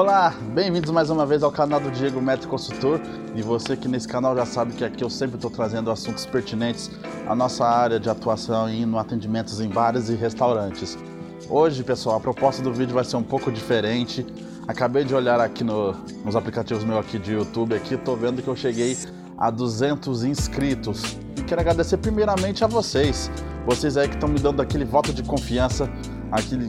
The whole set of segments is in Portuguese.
Olá, bem-vindos mais uma vez ao canal do Diego Metro Consultor e você que nesse canal já sabe que aqui eu sempre estou trazendo assuntos pertinentes à nossa área de atuação e no atendimentos em bares e restaurantes. Hoje, pessoal, a proposta do vídeo vai ser um pouco diferente. Acabei de olhar aqui no, nos aplicativos meus aqui de YouTube aqui, tô vendo que eu cheguei a 200 inscritos e quero agradecer primeiramente a vocês, vocês aí que estão me dando aquele voto de confiança, aquele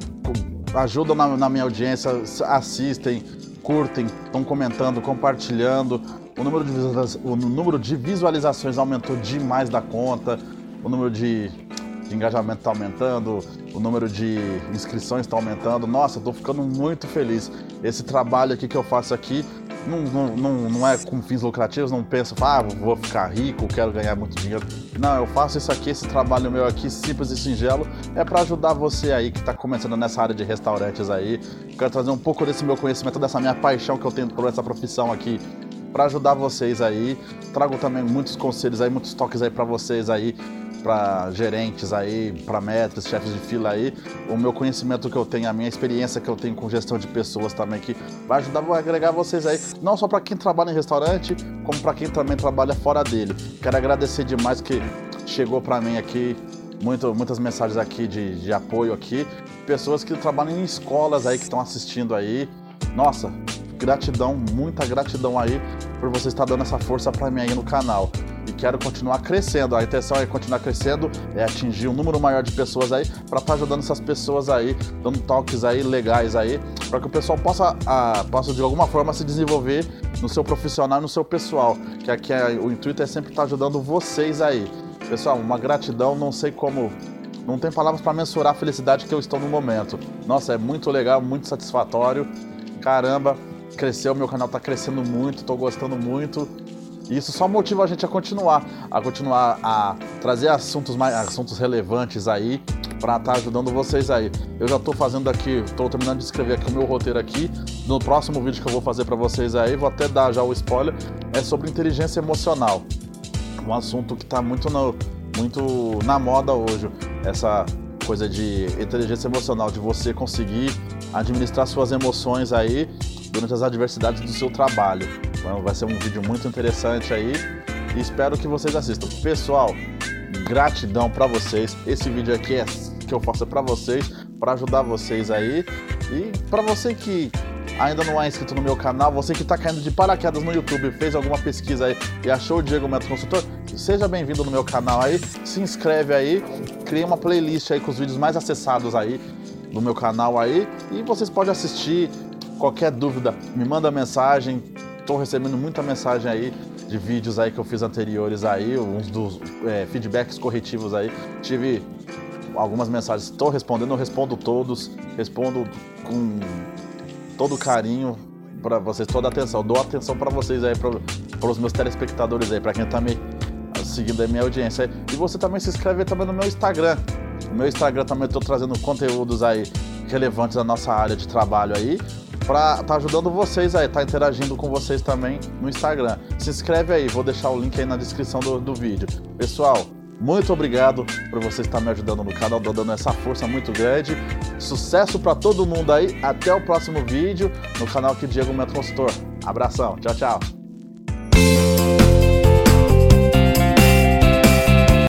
ajudam na, na minha audiência, assistem, curtem, estão comentando, compartilhando. O número, de o número de visualizações aumentou demais da conta, o número de, de engajamento está aumentando, o número de inscrições está aumentando. Nossa, estou ficando muito feliz. Esse trabalho aqui que eu faço aqui não, não, não, não é com fins lucrativos, não penso, ah, vou ficar rico, quero ganhar muito dinheiro. Não, eu faço isso aqui, esse trabalho meu aqui, simples e singelo, é para ajudar você aí que está começando nessa área de restaurantes aí. Quero trazer um pouco desse meu conhecimento, dessa minha paixão que eu tenho por essa profissão aqui para ajudar vocês aí. Trago também muitos conselhos aí, muitos toques aí para vocês aí para gerentes aí, para metros, chefes de fila aí, o meu conhecimento que eu tenho, a minha experiência que eu tenho com gestão de pessoas também, que vai ajudar a agregar vocês aí, não só para quem trabalha em restaurante, como para quem também trabalha fora dele. Quero agradecer demais que chegou para mim aqui muito, muitas mensagens aqui de, de apoio aqui, pessoas que trabalham em escolas aí que estão assistindo aí. Nossa, gratidão, muita gratidão aí por você estar dando essa força para mim aí no canal e quero continuar crescendo. A intenção é continuar crescendo, é atingir um número maior de pessoas aí, para estar tá ajudando essas pessoas aí, dando toques aí legais aí, para que o pessoal possa, a, possa de alguma forma se desenvolver no seu profissional no seu pessoal. Que aqui é, o intuito é sempre estar tá ajudando vocês aí. Pessoal, uma gratidão, não sei como não tem palavras para mensurar a felicidade que eu estou no momento. Nossa, é muito legal, muito satisfatório. Caramba, cresceu, meu canal está crescendo muito, estou gostando muito. Isso só motiva a gente a continuar, a continuar a trazer assuntos mais assuntos relevantes aí para estar tá ajudando vocês aí. Eu já estou fazendo aqui, estou terminando de escrever aqui o meu roteiro aqui. No próximo vídeo que eu vou fazer para vocês aí, vou até dar já o spoiler, é sobre inteligência emocional. Um assunto que está muito no, muito na moda hoje, essa coisa de inteligência emocional, de você conseguir administrar suas emoções aí durante as adversidades do seu trabalho. Então vai ser um vídeo muito interessante aí e espero que vocês assistam. Pessoal, gratidão para vocês. Esse vídeo aqui é que eu faço para vocês, para ajudar vocês aí. E para você que ainda não é inscrito no meu canal, você que está caindo de paraquedas no YouTube, fez alguma pesquisa aí e achou o Diego Metro Consultor, seja bem-vindo no meu canal aí, se inscreve aí, cria uma playlist aí com os vídeos mais acessados aí no meu canal aí e vocês podem assistir. Qualquer dúvida, me manda mensagem, Estou recebendo muita mensagem aí de vídeos aí que eu fiz anteriores aí, uns dos é, feedbacks corretivos aí. Tive algumas mensagens, estou respondendo, eu respondo todos, respondo com todo carinho para vocês, toda atenção. Dou atenção para vocês aí, para os meus telespectadores aí, para quem está me seguindo a minha audiência. E você também se inscreve também no meu Instagram. No meu Instagram também estou trazendo conteúdos aí relevantes da nossa área de trabalho aí estar tá ajudando vocês aí, tá interagindo com vocês também no Instagram. Se inscreve aí, vou deixar o link aí na descrição do, do vídeo. Pessoal, muito obrigado por você estar me ajudando no canal, dando essa força muito grande. Sucesso para todo mundo aí. Até o próximo vídeo no canal aqui Diego Metro Consultor. Abração, tchau, tchau.